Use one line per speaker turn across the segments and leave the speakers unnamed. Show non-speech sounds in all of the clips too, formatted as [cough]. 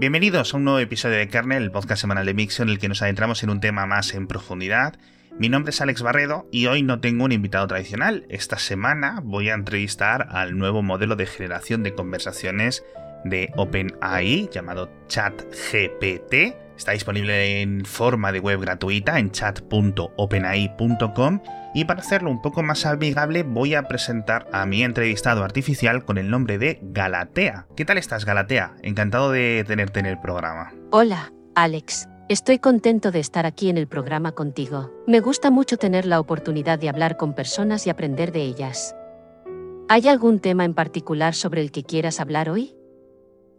Bienvenidos a un nuevo episodio de Kernel, el podcast semanal de Mixio en el que nos adentramos en un tema más en profundidad. Mi nombre es Alex Barredo y hoy no tengo un invitado tradicional. Esta semana voy a entrevistar al nuevo modelo de generación de conversaciones de OpenAI llamado ChatGPT. Está disponible en forma de web gratuita en chat.openai.com y para hacerlo un poco más amigable voy a presentar a mi entrevistado artificial con el nombre de Galatea. ¿Qué tal estás Galatea? Encantado de tenerte en el programa.
Hola, Alex. Estoy contento de estar aquí en el programa contigo. Me gusta mucho tener la oportunidad de hablar con personas y aprender de ellas. ¿Hay algún tema en particular sobre el que quieras hablar hoy?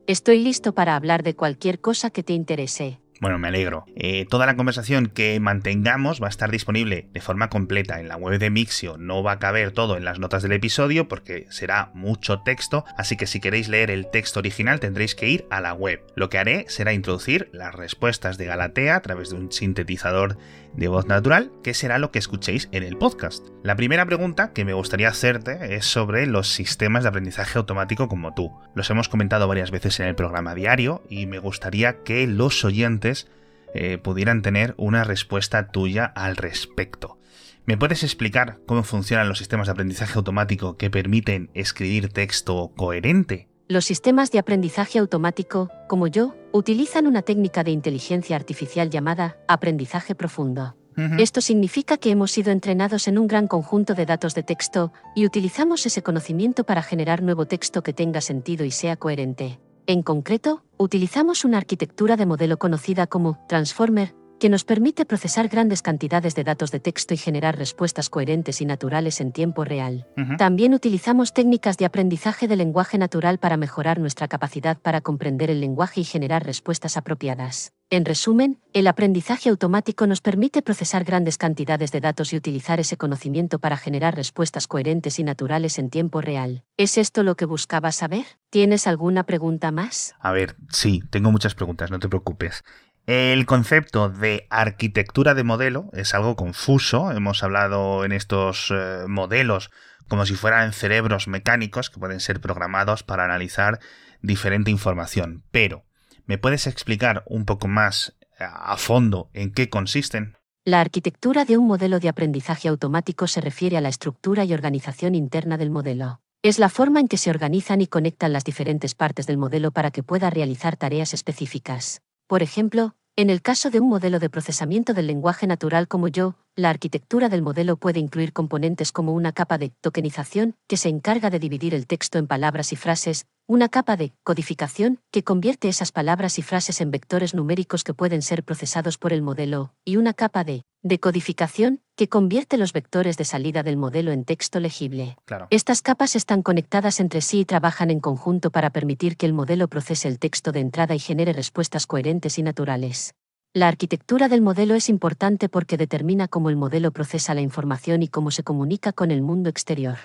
Estoy listo para hablar de cualquier cosa que te interese.
Bueno, me alegro. Eh, toda la conversación que mantengamos va a estar disponible de forma completa en la web de Mixio. No va a caber todo en las notas del episodio porque será mucho texto, así que si queréis leer el texto original tendréis que ir a la web. Lo que haré será introducir las respuestas de Galatea a través de un sintetizador de voz natural, que será lo que escuchéis en el podcast. La primera pregunta que me gustaría hacerte es sobre los sistemas de aprendizaje automático como tú. Los hemos comentado varias veces en el programa diario y me gustaría que los oyentes eh, pudieran tener una respuesta tuya al respecto. ¿Me puedes explicar cómo funcionan los sistemas de aprendizaje automático que permiten escribir texto coherente?
Los sistemas de aprendizaje automático, como yo, utilizan una técnica de inteligencia artificial llamada aprendizaje profundo. Esto significa que hemos sido entrenados en un gran conjunto de datos de texto y utilizamos ese conocimiento para generar nuevo texto que tenga sentido y sea coherente. En concreto, utilizamos una arquitectura de modelo conocida como Transformer, que nos permite procesar grandes cantidades de datos de texto y generar respuestas coherentes y naturales en tiempo real. También utilizamos técnicas de aprendizaje de lenguaje natural para mejorar nuestra capacidad para comprender el lenguaje y generar respuestas apropiadas. En resumen, el aprendizaje automático nos permite procesar grandes cantidades de datos y utilizar ese conocimiento para generar respuestas coherentes y naturales en tiempo real. ¿Es esto lo que buscabas saber? ¿Tienes alguna pregunta más?
A ver, sí, tengo muchas preguntas, no te preocupes. El concepto de arquitectura de modelo es algo confuso. Hemos hablado en estos eh, modelos como si fueran cerebros mecánicos que pueden ser programados para analizar diferente información. Pero, ¿me puedes explicar un poco más eh, a fondo en qué consisten?
La arquitectura de un modelo de aprendizaje automático se refiere a la estructura y organización interna del modelo. Es la forma en que se organizan y conectan las diferentes partes del modelo para que pueda realizar tareas específicas. Por ejemplo, en el caso de un modelo de procesamiento del lenguaje natural como yo, la arquitectura del modelo puede incluir componentes como una capa de tokenización, que se encarga de dividir el texto en palabras y frases, una capa de codificación, que convierte esas palabras y frases en vectores numéricos que pueden ser procesados por el modelo, y una capa de decodificación, que convierte los vectores de salida del modelo en texto legible. Estas capas están conectadas entre sí y trabajan en conjunto para permitir que el modelo procese el texto de entrada y genere respuestas coherentes y naturales. La arquitectura del modelo es importante porque determina cómo el modelo procesa la información y cómo se comunica con el mundo exterior.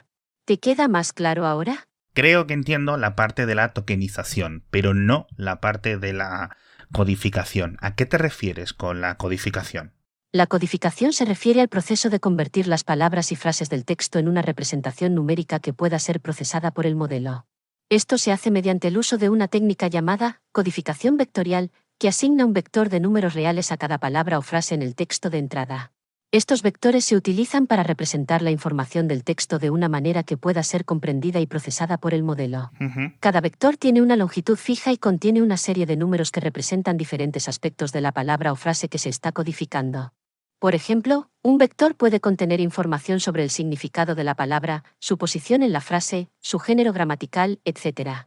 ¿Te queda más claro ahora?
Creo que entiendo la parte de la tokenización, pero no la parte de la codificación. ¿A qué te refieres con la codificación?
La codificación se refiere al proceso de convertir las palabras y frases del texto en una representación numérica que pueda ser procesada por el modelo. Esto se hace mediante el uso de una técnica llamada codificación vectorial, que asigna un vector de números reales a cada palabra o frase en el texto de entrada. Estos vectores se utilizan para representar la información del texto de una manera que pueda ser comprendida y procesada por el modelo. Cada vector tiene una longitud fija y contiene una serie de números que representan diferentes aspectos de la palabra o frase que se está codificando. Por ejemplo, un vector puede contener información sobre el significado de la palabra, su posición en la frase, su género gramatical, etc.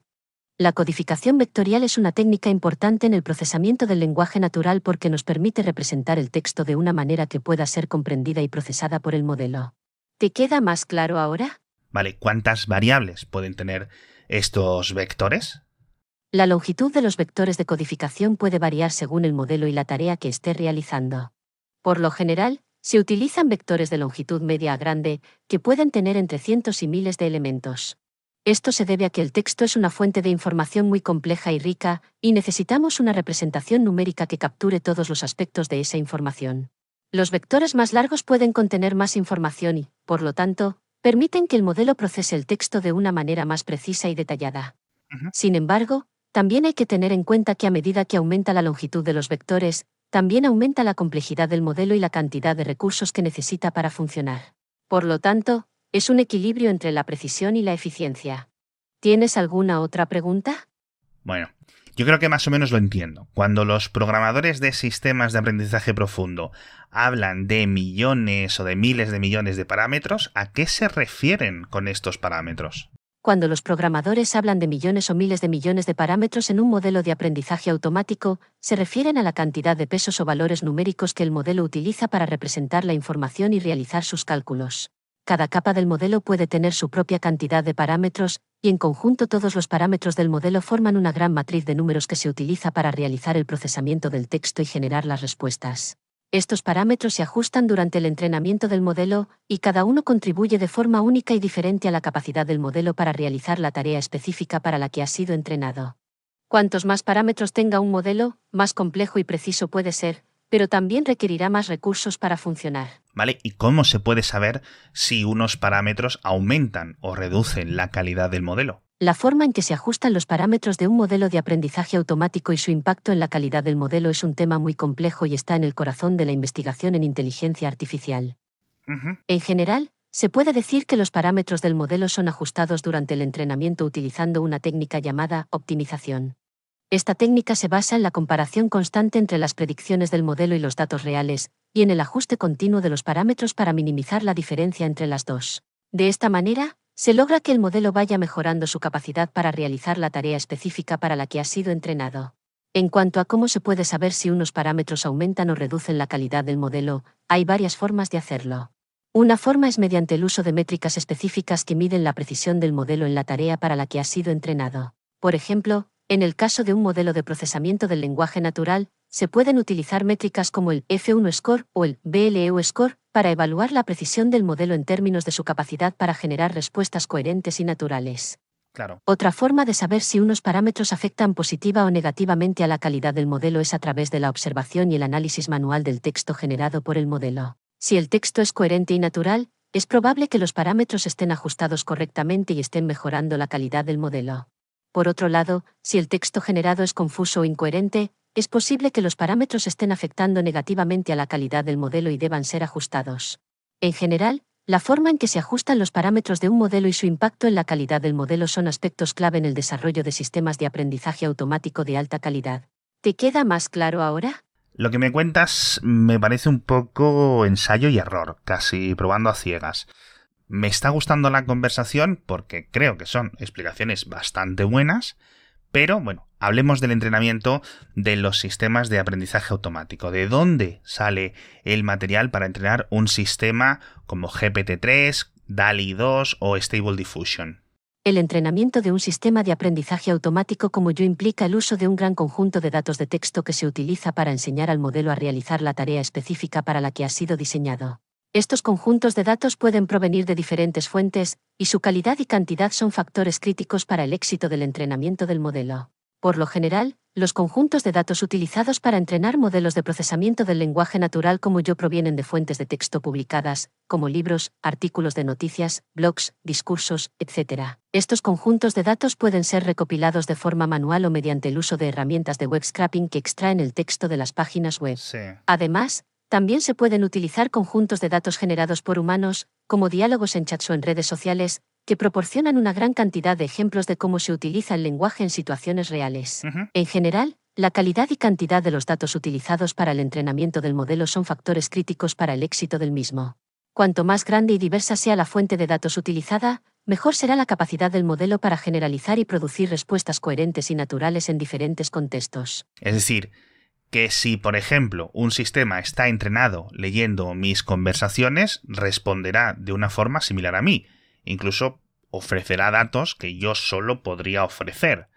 La codificación vectorial es una técnica importante en el procesamiento del lenguaje natural porque nos permite representar el texto de una manera que pueda ser comprendida y procesada por el modelo. ¿Te queda más claro ahora?
Vale, ¿cuántas variables pueden tener estos vectores?
La longitud de los vectores de codificación puede variar según el modelo y la tarea que esté realizando. Por lo general, se utilizan vectores de longitud media a grande, que pueden tener entre cientos y miles de elementos. Esto se debe a que el texto es una fuente de información muy compleja y rica, y necesitamos una representación numérica que capture todos los aspectos de esa información. Los vectores más largos pueden contener más información y, por lo tanto, permiten que el modelo procese el texto de una manera más precisa y detallada. Sin embargo, También hay que tener en cuenta que a medida que aumenta la longitud de los vectores, también aumenta la complejidad del modelo y la cantidad de recursos que necesita para funcionar. Por lo tanto, es un equilibrio entre la precisión y la eficiencia. ¿Tienes alguna otra pregunta?
Bueno, yo creo que más o menos lo entiendo. Cuando los programadores de sistemas de aprendizaje profundo hablan de millones o de miles de millones de parámetros, ¿a qué se refieren con estos parámetros?
Cuando los programadores hablan de millones o miles de millones de parámetros en un modelo de aprendizaje automático, se refieren a la cantidad de pesos o valores numéricos que el modelo utiliza para representar la información y realizar sus cálculos. Cada capa del modelo puede tener su propia cantidad de parámetros, y en conjunto todos los parámetros del modelo forman una gran matriz de números que se utiliza para realizar el procesamiento del texto y generar las respuestas. Estos parámetros se ajustan durante el entrenamiento del modelo, y cada uno contribuye de forma única y diferente a la capacidad del modelo para realizar la tarea específica para la que ha sido entrenado. Cuantos más parámetros tenga un modelo, más complejo y preciso puede ser, pero también requerirá más recursos para funcionar.
¿Vale? ¿Y cómo se puede saber si unos parámetros aumentan o reducen la calidad del modelo?
La forma en que se ajustan los parámetros de un modelo de aprendizaje automático y su impacto en la calidad del modelo es un tema muy complejo y está en el corazón de la investigación en inteligencia artificial. En general, se puede decir que los parámetros del modelo son ajustados durante el entrenamiento utilizando una técnica llamada optimización. Esta técnica se basa en la comparación constante entre las predicciones del modelo y los datos reales, y en el ajuste continuo de los parámetros para minimizar la diferencia entre las dos. De esta manera, se logra que el modelo vaya mejorando su capacidad para realizar la tarea específica para la que ha sido entrenado. En cuanto a cómo se puede saber si unos parámetros aumentan o reducen la calidad del modelo, hay varias formas de hacerlo. Una forma es mediante el uso de métricas específicas que miden la precisión del modelo en la tarea para la que ha sido entrenado. Por ejemplo, en el caso de un modelo de procesamiento del lenguaje natural, se pueden utilizar métricas como el F1 Score o el BLEU Score para evaluar la precisión del modelo en términos de su capacidad para generar respuestas coherentes y naturales.
Claro.
Otra forma de saber si unos parámetros afectan positiva o negativamente a la calidad del modelo es a través de la observación y el análisis manual del texto generado por el modelo. Si el texto es coherente y natural, es probable que los parámetros estén ajustados correctamente y estén mejorando la calidad del modelo. Por otro lado, si el texto generado es confuso o incoherente, es posible que los parámetros estén afectando negativamente a la calidad del modelo y deban ser ajustados. En general, la forma en que se ajustan los parámetros de un modelo y su impacto en la calidad del modelo son aspectos clave en el desarrollo de sistemas de aprendizaje automático de alta calidad. ¿Te queda más claro ahora?
Lo que me cuentas me parece un poco ensayo y error, casi probando a ciegas. Me está gustando la conversación porque creo que son explicaciones bastante buenas, pero bueno, hablemos del entrenamiento de los sistemas de aprendizaje automático. ¿De dónde sale el material para entrenar un sistema como GPT-3, DALI 2 o Stable Diffusion?
El entrenamiento de un sistema de aprendizaje automático como yo implica el uso de un gran conjunto de datos de texto que se utiliza para enseñar al modelo a realizar la tarea específica para la que ha sido diseñado. Estos conjuntos de datos pueden provenir de diferentes fuentes, y su calidad y cantidad son factores críticos para el éxito del entrenamiento del modelo. Por lo general, los conjuntos de datos utilizados para entrenar modelos de procesamiento del lenguaje natural como yo provienen de fuentes de texto publicadas, como libros, artículos de noticias, blogs, discursos, etc. Estos conjuntos de datos pueden ser recopilados de forma manual o mediante el uso de herramientas de web scraping que extraen el texto de las páginas web. Además, también se pueden utilizar conjuntos de datos generados por humanos, como diálogos en chats o en redes sociales, que proporcionan una gran cantidad de ejemplos de cómo se utiliza el lenguaje en situaciones reales. En general, la calidad y cantidad de los datos utilizados para el entrenamiento del modelo son factores críticos para el éxito del mismo. Cuanto más grande y diversa sea la fuente de datos utilizada, mejor será la capacidad del modelo para generalizar y producir respuestas coherentes y naturales en diferentes contextos.
Es decir, que si, por ejemplo, un sistema está entrenado leyendo mis conversaciones, responderá de una forma similar a mí. Incluso ofrecerá datos que yo solo podría ofrecer.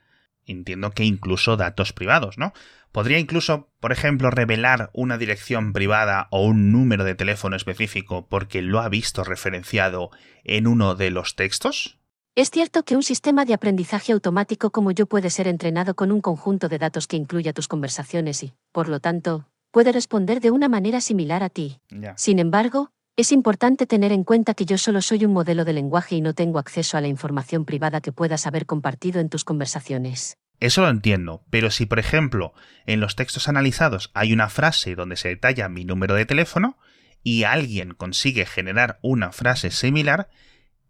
Entiendo que incluso datos privados, ¿no? Podría incluso, por ejemplo, revelar una dirección privada o un número de teléfono específico porque lo ha visto referenciado en uno de los textos.
Es cierto que un sistema de aprendizaje automático como yo puede ser entrenado con un conjunto de datos que incluya tus conversaciones y, por lo tanto, puede responder de una manera similar a ti. Sin embargo, es importante tener en cuenta que yo solo soy un modelo de lenguaje y no tengo acceso a la información privada que puedas haber compartido en tus conversaciones.
eso lo entiendo, pero si por ejemplo en los textos analizados hay una frase donde se detalla mi número de teléfono y alguien consigue generar una frase similar,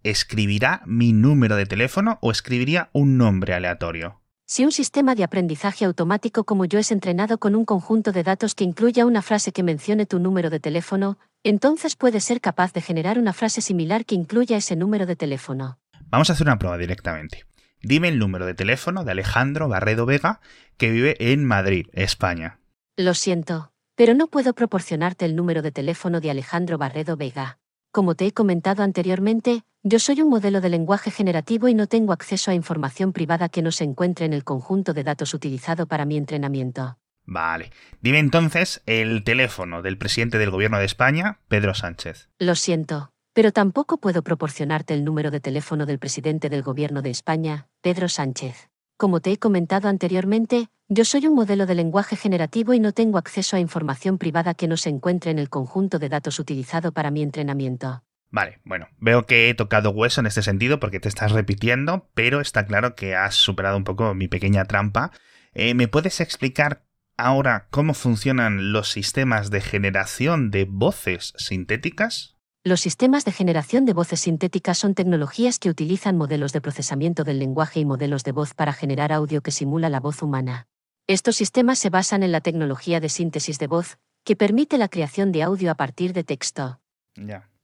¿escribirá mi número de teléfono o escribiría un nombre aleatorio?
Si un sistema de aprendizaje automático como yo es entrenado con un conjunto de datos que incluya una frase que mencione tu número de teléfono, entonces puede ser capaz de generar una frase similar que incluya ese número de teléfono.
Vamos a hacer una prueba directamente. Dime el número de teléfono de Alejandro Barredo Vega, que vive en Madrid, España.
Lo siento, pero no puedo proporcionarte el número de teléfono de Alejandro Barredo Vega. Como te he comentado anteriormente, yo soy un modelo de lenguaje generativo y no tengo acceso a información privada que no se encuentre en el conjunto de datos utilizado para mi entrenamiento.
Vale. Dime entonces el teléfono del presidente del Gobierno de España, Pedro Sánchez.
Lo siento, pero tampoco puedo proporcionarte el número de teléfono del presidente del Gobierno de España, Pedro Sánchez. Como te he comentado anteriormente, yo soy un modelo de lenguaje generativo y no tengo acceso a información privada que no se encuentre en el conjunto de datos utilizado para mi entrenamiento.
Vale, bueno, veo que he tocado hueso en este sentido porque te estás repitiendo, pero está claro que has superado un poco mi pequeña trampa. Eh, ¿Me puedes explicar ahora cómo funcionan los sistemas de generación de voces sintéticas?
Los sistemas de generación de voces sintéticas son tecnologías que utilizan modelos de procesamiento del lenguaje y modelos de voz para generar audio que simula la voz humana. Estos sistemas se basan en la tecnología de síntesis de voz, que permite la creación de audio a partir de texto.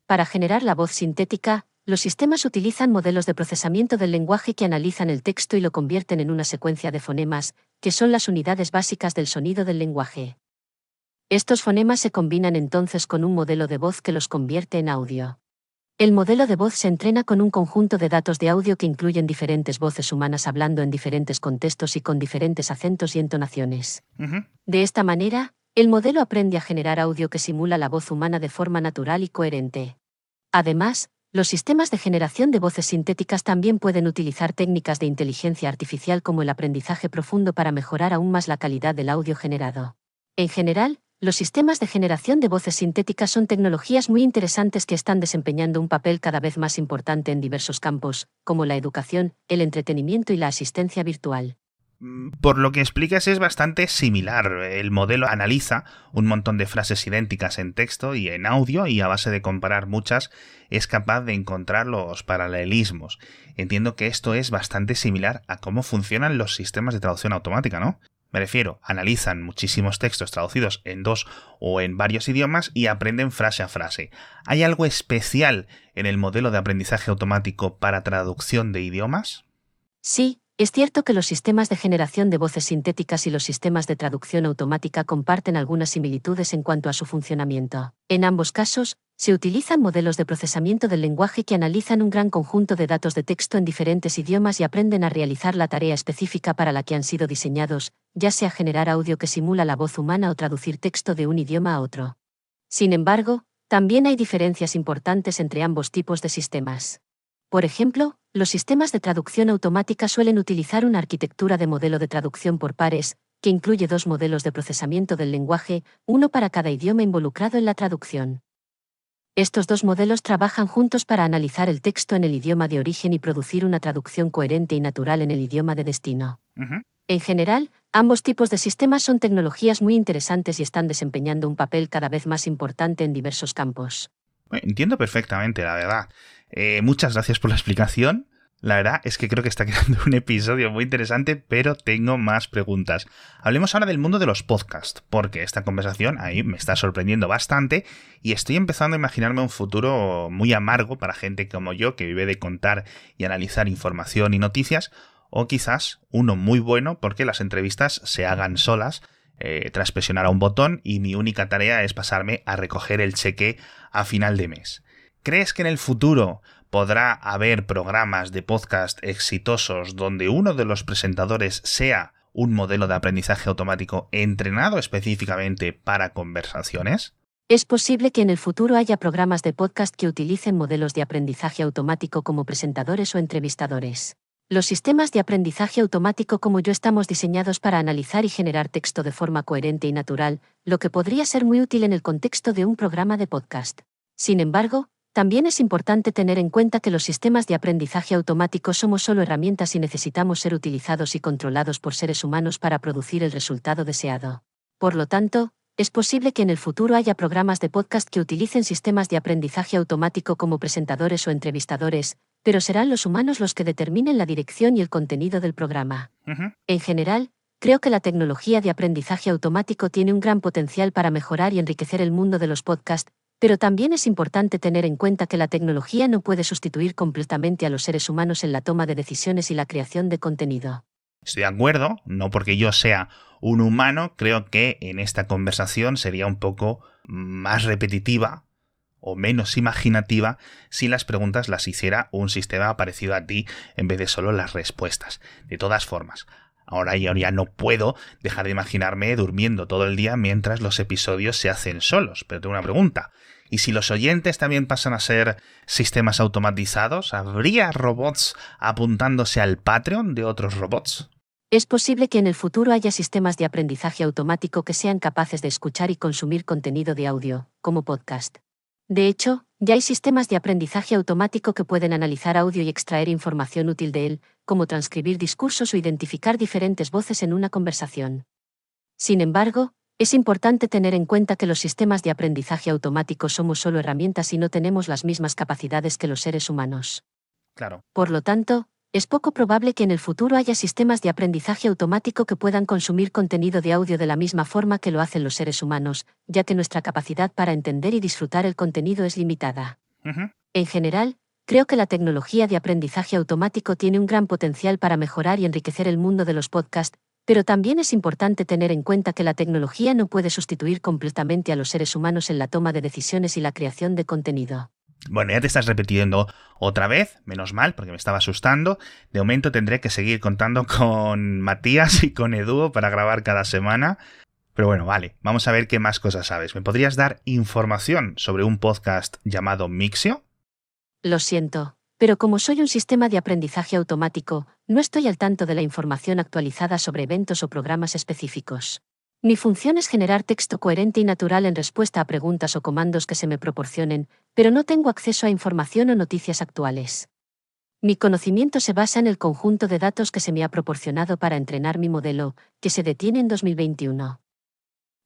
Para generar la voz sintética, los sistemas utilizan modelos de procesamiento del lenguaje que analizan el texto y lo convierten en una secuencia de fonemas, que son las unidades básicas del sonido del lenguaje. Estos fonemas se combinan entonces con un modelo de voz que los convierte en audio. El modelo de voz se entrena con un conjunto de datos de audio que incluyen diferentes voces humanas hablando en diferentes contextos y con diferentes acentos y entonaciones. De esta manera, el modelo aprende a generar audio que simula la voz humana de forma natural y coherente. Además, los sistemas de generación de voces sintéticas también pueden utilizar técnicas de inteligencia artificial como el aprendizaje profundo para mejorar aún más la calidad del audio generado. En general, los sistemas de generación de voces sintéticas son tecnologías muy interesantes que están desempeñando un papel cada vez más importante en diversos campos, como la educación, el entretenimiento y la asistencia virtual.
Mm, por lo que explicas es bastante similar. El modelo analiza un montón de frases idénticas en texto y en audio y a base de comparar muchas es capaz de encontrar los paralelismos. Entiendo que esto es bastante similar a cómo funcionan los sistemas de traducción automática, ¿no? Me refiero, analizan muchísimos textos traducidos en dos o en varios idiomas y aprenden frase a frase. ¿Hay algo especial en el modelo de aprendizaje automático para traducción de idiomas?
Sí, es cierto que los sistemas de generación de voces sintéticas y los sistemas de traducción automática comparten algunas similitudes en cuanto a su funcionamiento. En ambos casos, se utilizan modelos de procesamiento del lenguaje que analizan un gran conjunto de datos de texto en diferentes idiomas y aprenden a realizar la tarea específica para la que han sido diseñados, ya sea generar audio que simula la voz humana o traducir texto de un idioma a otro. Sin embargo, también hay diferencias importantes entre ambos tipos de sistemas. Por ejemplo, los sistemas de traducción automática suelen utilizar una arquitectura de modelo de traducción por pares, que incluye dos modelos de procesamiento del lenguaje, uno para cada idioma involucrado en la traducción. Estos dos modelos trabajan juntos para analizar el texto en el idioma de origen y producir una traducción coherente y natural en el idioma de destino. En general, ambos tipos de sistemas son tecnologías muy interesantes y están desempeñando un papel cada vez más importante en diversos campos.
Entiendo perfectamente, la verdad. Eh, muchas gracias por la explicación. La verdad es que creo que está [laughs] quedando un episodio muy interesante, pero tengo más preguntas. Hablemos ahora del mundo de los podcasts, porque esta conversación ahí me está sorprendiendo bastante y estoy empezando a imaginarme un futuro muy amargo para gente como yo que vive de contar y analizar información y noticias, o quizás uno muy bueno porque las entrevistas se hagan solas eh, tras presionar a un botón y mi única tarea es pasarme a recoger el cheque a final de mes. ¿Crees que en el futuro podrá haber programas de podcast exitosos donde uno de los presentadores sea un modelo de aprendizaje automático entrenado específicamente para conversaciones?
Es posible que en el futuro haya programas de podcast que utilicen modelos de aprendizaje automático como presentadores o entrevistadores. Los sistemas de aprendizaje automático como yo estamos diseñados para analizar y generar texto de forma coherente y natural, lo que podría ser muy útil en el contexto de un programa de podcast. Sin embargo, También es importante tener en cuenta que los sistemas de aprendizaje automático somos solo herramientas y necesitamos ser utilizados y controlados por seres humanos para producir el resultado deseado. Por lo tanto, es posible que en el futuro haya programas de podcast que utilicen sistemas de aprendizaje automático como presentadores o entrevistadores, pero serán los humanos los que determinen la dirección y el contenido del programa. En general, creo que la tecnología de aprendizaje automático tiene un gran potencial para mejorar y enriquecer el mundo de los podcasts, pero también es importante tener en cuenta que la tecnología no puede sustituir completamente a los seres humanos en la toma de decisiones y la creación de contenido.
Estoy de acuerdo, no porque yo sea un humano, creo que en esta conversación sería un poco más repetitiva o menos imaginativa si las preguntas las hiciera un sistema parecido a ti en vez de solo las respuestas. De todas formas, ahora ya no puedo dejar de imaginarme durmiendo todo el día mientras los episodios se hacen solos. Pero tengo una pregunta. Y si los oyentes también pasan a ser sistemas automatizados, ¿habría robots apuntándose al Patreon de otros robots?
Es posible que en el futuro haya sistemas de aprendizaje automático que sean capaces de escuchar y consumir contenido de audio, como podcast. De hecho, ya hay sistemas de aprendizaje automático que pueden analizar audio y extraer información útil de él, como transcribir discursos o identificar diferentes voces en una conversación. Sin embargo, es importante tener en cuenta que los sistemas de aprendizaje automático somos solo herramientas y no tenemos las mismas capacidades que los seres humanos.
Claro.
Por lo tanto, es poco probable que en el futuro haya sistemas de aprendizaje automático que puedan consumir contenido de audio de la misma forma que lo hacen los seres humanos, ya que nuestra capacidad para entender y disfrutar el contenido es limitada. En general, creo que la tecnología de aprendizaje automático tiene un gran potencial para mejorar y enriquecer el mundo de los podcasts, pero también es importante tener en cuenta que la tecnología no puede sustituir completamente a los seres humanos en la toma de decisiones y la creación de contenido.
Bueno, ya te estás repitiendo otra vez, menos mal, porque me estaba asustando. De momento tendré que seguir contando [laughs] con Matías y con Edu para grabar cada semana. Pero bueno, vale, vamos a ver qué más cosas sabes. ¿Me podrías dar información sobre un podcast llamado Mixio?
Lo siento, pero como soy un sistema de aprendizaje automático, no estoy al tanto de la información actualizada sobre eventos o programas específicos. Mi función es generar texto coherente y natural en respuesta a preguntas o comandos que se me proporcionen, pero no tengo acceso a información o noticias actuales. Mi conocimiento se basa en el conjunto de datos que se me ha proporcionado para entrenar mi modelo, que se detiene en 2021.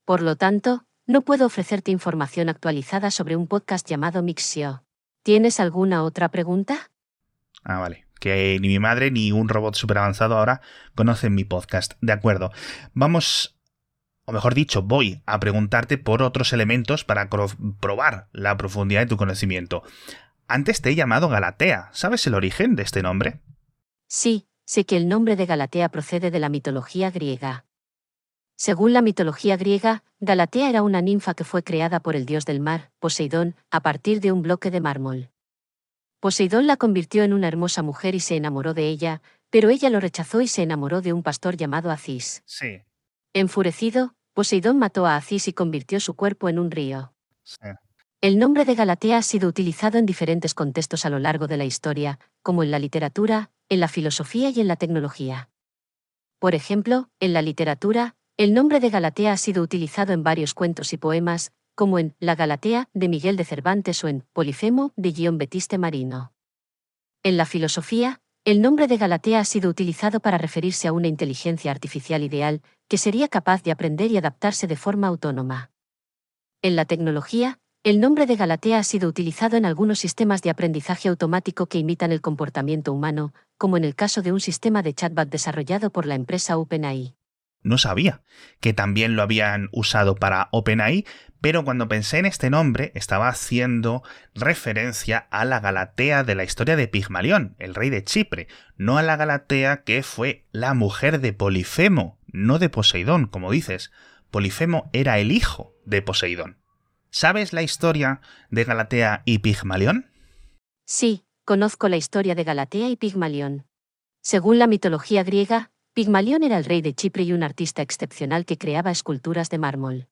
Por lo tanto, no puedo ofrecerte información actualizada sobre un podcast llamado Mixio. ¿Tienes alguna otra pregunta?
Ah, vale. Que ni mi madre ni un robot super avanzado ahora conocen mi podcast. De acuerdo. Vamos, o mejor dicho, voy a preguntarte por otros elementos para probar la profundidad de tu conocimiento. Antes te he llamado Galatea. ¿Sabes el origen de este nombre?
Sí, sé que el nombre de Galatea procede de la mitología griega. Según la mitología griega, Galatea era una ninfa que fue creada por el dios del mar, Poseidón, a partir de un bloque de mármol. Poseidón la convirtió en una hermosa mujer y se enamoró de ella, pero ella lo rechazó y se enamoró de un pastor llamado Acis.
Sí.
Enfurecido, Poseidón mató a Acis y convirtió su cuerpo en un río. El nombre de Galatea ha sido utilizado en diferentes contextos a lo largo de la historia, como en la literatura, en la filosofía y en la tecnología. Por ejemplo, en la literatura, el nombre de Galatea ha sido utilizado en varios cuentos y poemas, como en La Galatea de Miguel de Cervantes o en Polifemo de Guión Betiste Marino. En la filosofía, el nombre de Galatea ha sido utilizado para referirse a una inteligencia artificial ideal que sería capaz de aprender y adaptarse de forma autónoma. En la tecnología, el nombre de Galatea ha sido utilizado en algunos sistemas de aprendizaje automático que imitan el comportamiento humano, como en el caso de un sistema de chatbot desarrollado por la empresa OpenAI
no sabía que también lo habían usado para OpenAI, pero cuando pensé en este nombre estaba haciendo referencia a la Galatea de la historia de Pigmalión, el rey de Chipre, no a la Galatea que fue la mujer de Polifemo, no de Poseidón, como dices. Polifemo era el hijo de Poseidón. ¿Sabes la historia de Galatea y Pigmalión?
Sí, conozco la historia de Galatea y Pigmalión. Según la mitología griega, Pigmalión era el rey de Chipre y un artista excepcional que creaba esculturas de mármol.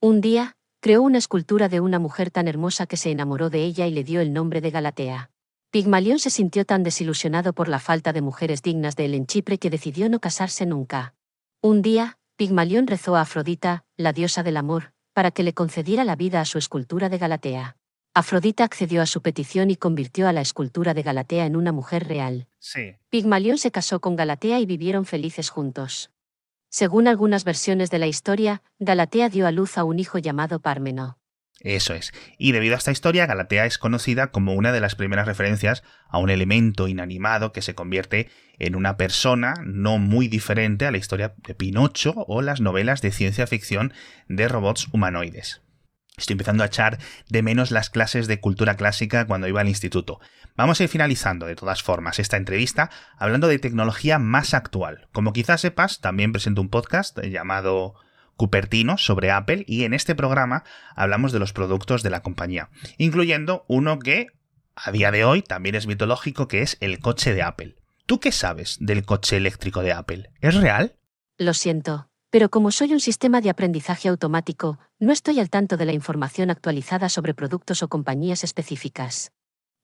Un día, creó una escultura de una mujer tan hermosa que se enamoró de ella y le dio el nombre de Galatea. Pigmalión se sintió tan desilusionado por la falta de mujeres dignas de él en Chipre que decidió no casarse nunca. Un día, Pigmalión rezó a Afrodita, la diosa del amor, para que le concediera la vida a su escultura de Galatea. Afrodita accedió a su petición y convirtió a la escultura de Galatea en una mujer real.
Sí.
Pigmalión se casó con Galatea y vivieron felices juntos. Según algunas versiones de la historia, Galatea dio a luz a un hijo llamado Pármeno.
Eso es. Y debido a esta historia, Galatea es conocida como una de las primeras referencias a un elemento inanimado que se convierte en una persona no muy diferente a la historia de Pinocho o las novelas de ciencia ficción de robots humanoides. Estoy empezando a echar de menos las clases de cultura clásica cuando iba al instituto. Vamos a ir finalizando, de todas formas, esta entrevista hablando de tecnología más actual. Como quizás sepas, también presento un podcast llamado Cupertino sobre Apple y en este programa hablamos de los productos de la compañía, incluyendo uno que a día de hoy también es mitológico, que es el coche de Apple. ¿Tú qué sabes del coche eléctrico de Apple? ¿Es real?
Lo siento, pero como soy un sistema de aprendizaje automático, no estoy al tanto de la información actualizada sobre productos o compañías específicas.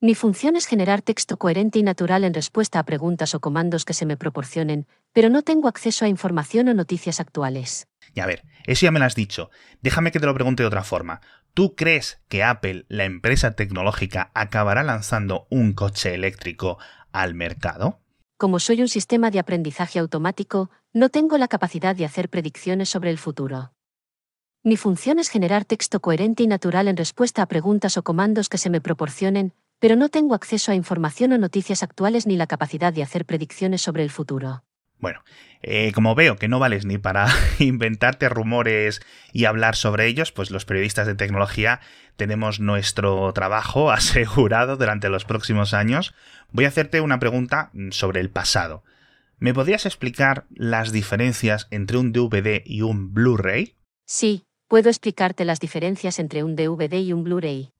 Mi función es generar texto coherente y natural en respuesta a preguntas o comandos que se me proporcionen, pero no tengo acceso a información o noticias actuales.
Y a ver, eso ya me lo has dicho. Déjame que te lo pregunte de otra forma. ¿Tú crees que Apple, la empresa tecnológica, acabará lanzando un coche eléctrico al mercado?
Como soy un sistema de aprendizaje automático, no tengo la capacidad de hacer predicciones sobre el futuro. Mi función es generar texto coherente y natural en respuesta a preguntas o comandos que se me proporcionen, pero no tengo acceso a información o noticias actuales ni la capacidad de hacer predicciones sobre el futuro.
Bueno, eh, como veo que no vales ni para [laughs] inventarte rumores y hablar sobre ellos, pues los periodistas de tecnología tenemos nuestro trabajo [laughs] asegurado durante los próximos años. Voy a hacerte una pregunta sobre el pasado. ¿Me podrías explicar las diferencias entre un DVD y un Blu-ray?
Sí, puedo explicarte las diferencias entre un DVD y un Blu-ray.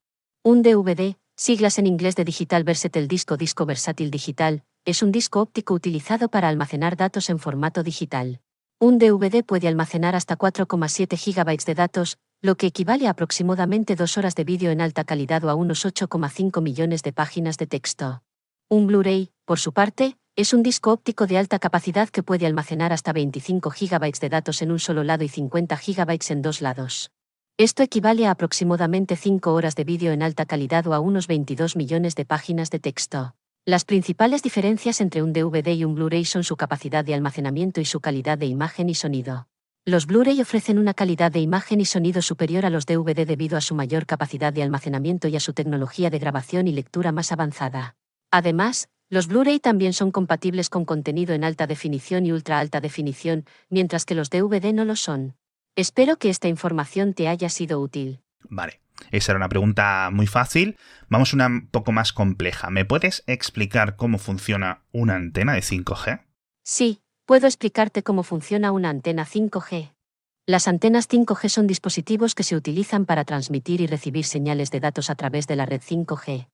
Un DVD, siglas en inglés de Digital Versatile Disco Disco Versátil Digital, es un disco óptico utilizado para almacenar datos en formato digital. Un DVD puede almacenar hasta 4,7 GB de datos, lo que equivale a aproximadamente dos horas de vídeo en alta calidad o a unos 8,5 millones de páginas de texto. Un Blu-ray, por su parte, es un disco óptico de alta capacidad que puede almacenar hasta 25 GB de datos en un solo lado y 50 GB en dos lados. Esto equivale a aproximadamente 5 horas de vídeo en alta calidad o a unos 22 millones de páginas de texto. Las principales diferencias entre un DVD y un Blu-ray son su capacidad de almacenamiento y su calidad de imagen y sonido. Los Blu-ray ofrecen una calidad de imagen y sonido superior a los DVD debido a su mayor capacidad de almacenamiento y a su tecnología de grabación y lectura más avanzada. Además, los Blu-ray también son compatibles con contenido en alta definición y ultra alta definición, mientras que los DVD no lo son. Espero que esta información te haya sido útil.
Vale. Esa era una pregunta muy fácil. Vamos una un poco más compleja. ¿Me puedes explicar cómo funciona una antena de 5G?
Sí, puedo explicarte cómo funciona una antena 5G. Las antenas 5G son dispositivos que se utilizan para transmitir y recibir señales de datos a través de la red 5G.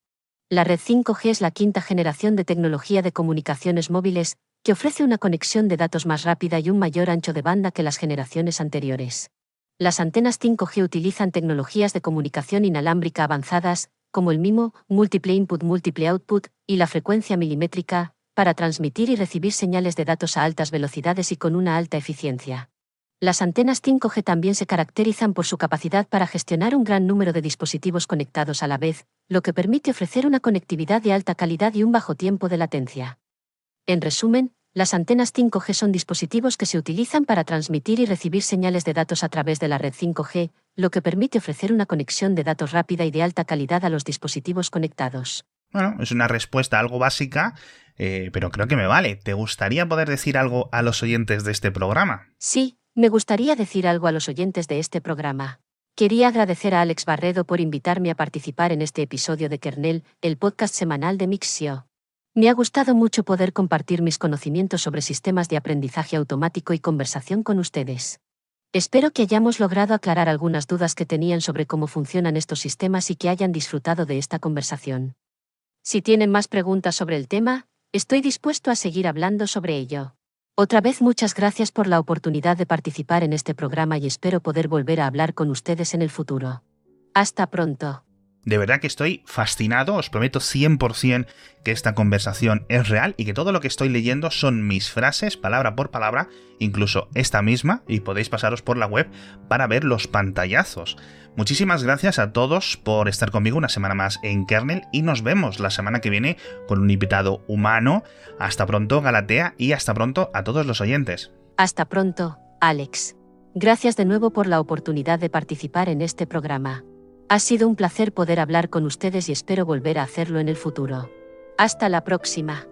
La red 5G es la quinta generación de tecnología de comunicaciones móviles, que ofrece una conexión de datos más rápida y un mayor ancho de banda que las generaciones anteriores. Las antenas 5G utilizan tecnologías de comunicación inalámbrica avanzadas, como el MIMO, Multiple Input Multiple Output, y la frecuencia milimétrica, para transmitir y recibir señales de datos a altas velocidades y con una alta eficiencia. Las antenas 5G también se caracterizan por su capacidad para gestionar un gran número de dispositivos conectados a la vez, lo que permite ofrecer una conectividad de alta calidad y un bajo tiempo de latencia. En resumen, las antenas 5G son dispositivos que se utilizan para transmitir y recibir señales de datos a través de la red 5G, lo que permite ofrecer una conexión de datos rápida y de alta calidad a los dispositivos conectados.
Bueno, es una respuesta algo básica, eh, pero creo que me vale. ¿Te gustaría poder decir algo a los oyentes de este programa?
Sí, me gustaría decir algo a los oyentes de este programa. Quería agradecer a Alex Barredo por invitarme a participar en este episodio de Kernel, el podcast semanal de Mixio. Me ha gustado mucho poder compartir mis conocimientos sobre sistemas de aprendizaje automático y conversación con ustedes. Espero que hayamos logrado aclarar algunas dudas que tenían sobre cómo funcionan estos sistemas y que hayan disfrutado de esta conversación. Si tienen más preguntas sobre el tema, estoy dispuesto a seguir hablando sobre ello. Otra vez muchas gracias por la oportunidad de participar en este programa y espero poder volver a hablar con ustedes en el futuro. Hasta pronto.
De verdad que estoy fascinado, os prometo 100% que esta conversación es real y que todo lo que estoy leyendo son mis frases, palabra por palabra, incluso esta misma, y podéis pasaros por la web para ver los pantallazos. Muchísimas gracias a todos por estar conmigo una semana más en Kernel y nos vemos la semana que viene con un invitado humano. Hasta pronto, Galatea, y hasta pronto a todos los oyentes.
Hasta pronto, Alex. Gracias de nuevo por la oportunidad de participar en este programa. Ha sido un placer poder hablar con ustedes y espero volver a hacerlo en el futuro. Hasta la próxima.